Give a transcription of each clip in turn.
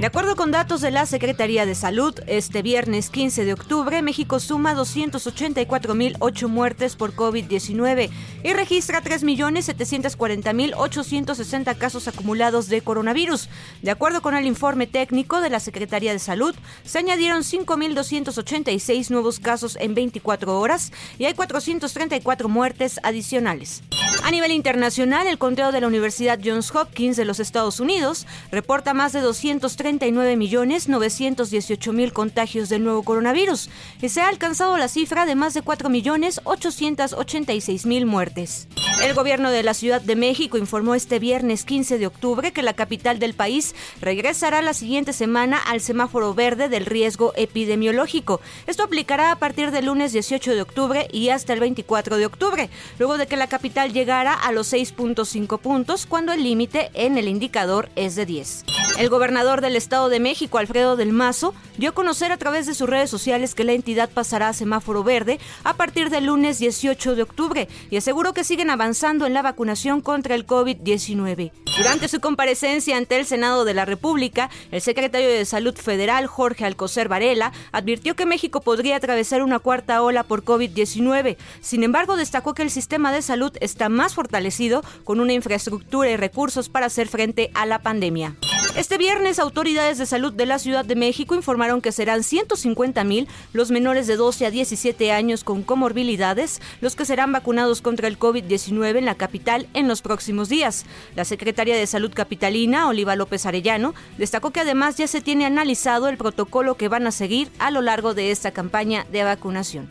De acuerdo con datos de la Secretaría de Salud, este viernes 15 de octubre, México suma 284.008 muertes por COVID-19 y registra 3.740.860 casos acumulados de coronavirus. De acuerdo con el informe técnico de la Secretaría de Salud, se añadieron 5.286 nuevos casos en 24 horas y hay 434 muertes adicionales. A nivel internacional, el conteo de la Universidad Johns Hopkins de los Estados Unidos reporta más de 230 39.918.000 contagios del nuevo coronavirus y se ha alcanzado la cifra de más de 4.886.000 muertes. El gobierno de la Ciudad de México informó este viernes 15 de octubre que la capital del país regresará la siguiente semana al semáforo verde del riesgo epidemiológico. Esto aplicará a partir del lunes 18 de octubre y hasta el 24 de octubre, luego de que la capital llegara a los 6.5 puntos cuando el límite en el indicador es de 10. El gobernador del Estado de México, Alfredo del Mazo, dio a conocer a través de sus redes sociales que la entidad pasará a semáforo verde a partir del lunes 18 de octubre y aseguró que siguen avanzando en la vacunación contra el COVID-19. Durante su comparecencia ante el Senado de la República, el secretario de Salud Federal, Jorge Alcocer Varela, advirtió que México podría atravesar una cuarta ola por COVID-19. Sin embargo, destacó que el sistema de salud está más fortalecido con una infraestructura y recursos para hacer frente a la pandemia. Este viernes, autoridades de salud de la Ciudad de México informaron que serán 150 mil los menores de 12 a 17 años con comorbilidades los que serán vacunados contra el COVID-19 en la capital en los próximos días. La secretaria de Salud capitalina, Oliva López Arellano, destacó que además ya se tiene analizado el protocolo que van a seguir a lo largo de esta campaña de vacunación.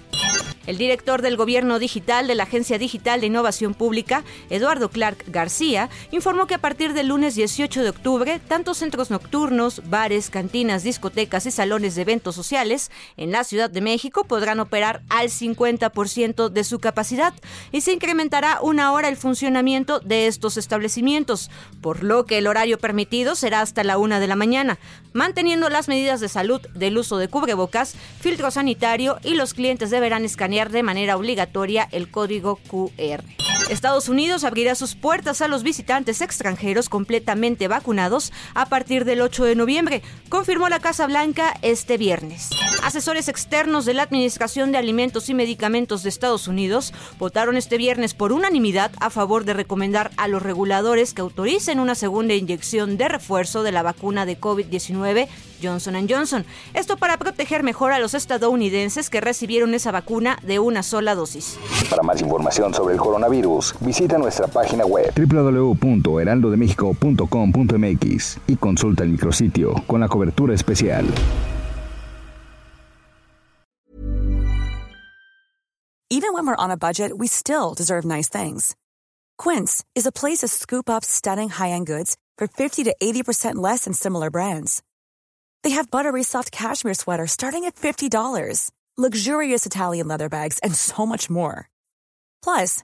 El director del Gobierno Digital de la Agencia Digital de Innovación Pública, Eduardo Clark García, informó que a partir del lunes 18 de octubre, tantos centros nocturnos, bares, cantinas, discotecas y salones de eventos sociales en la Ciudad de México podrán operar al 50% de su capacidad y se incrementará una hora el funcionamiento de estos establecimientos, por lo que el horario permitido será hasta la una de la mañana, manteniendo las medidas de salud del uso de cubrebocas, filtro sanitario y los clientes deberán escanear de manera obligatoria el código QR. Estados Unidos abrirá sus puertas a los visitantes extranjeros completamente vacunados a partir del 8 de noviembre, confirmó la Casa Blanca este viernes. Asesores externos de la Administración de Alimentos y Medicamentos de Estados Unidos votaron este viernes por unanimidad a favor de recomendar a los reguladores que autoricen una segunda inyección de refuerzo de la vacuna de COVID-19 Johnson Johnson. Esto para proteger mejor a los estadounidenses que recibieron esa vacuna de una sola dosis. Para más información sobre el coronavirus, visita nuestra página web www.heraldodemexico.com.mx y consulta el micrositio con la cobertura especial. Even when we're on a budget, we still deserve nice things. Quince is a place to scoop up stunning high-end goods for 50 to 80% less than similar brands. They have buttery soft cashmere sweaters starting at $50, luxurious Italian leather bags, and so much more. Plus,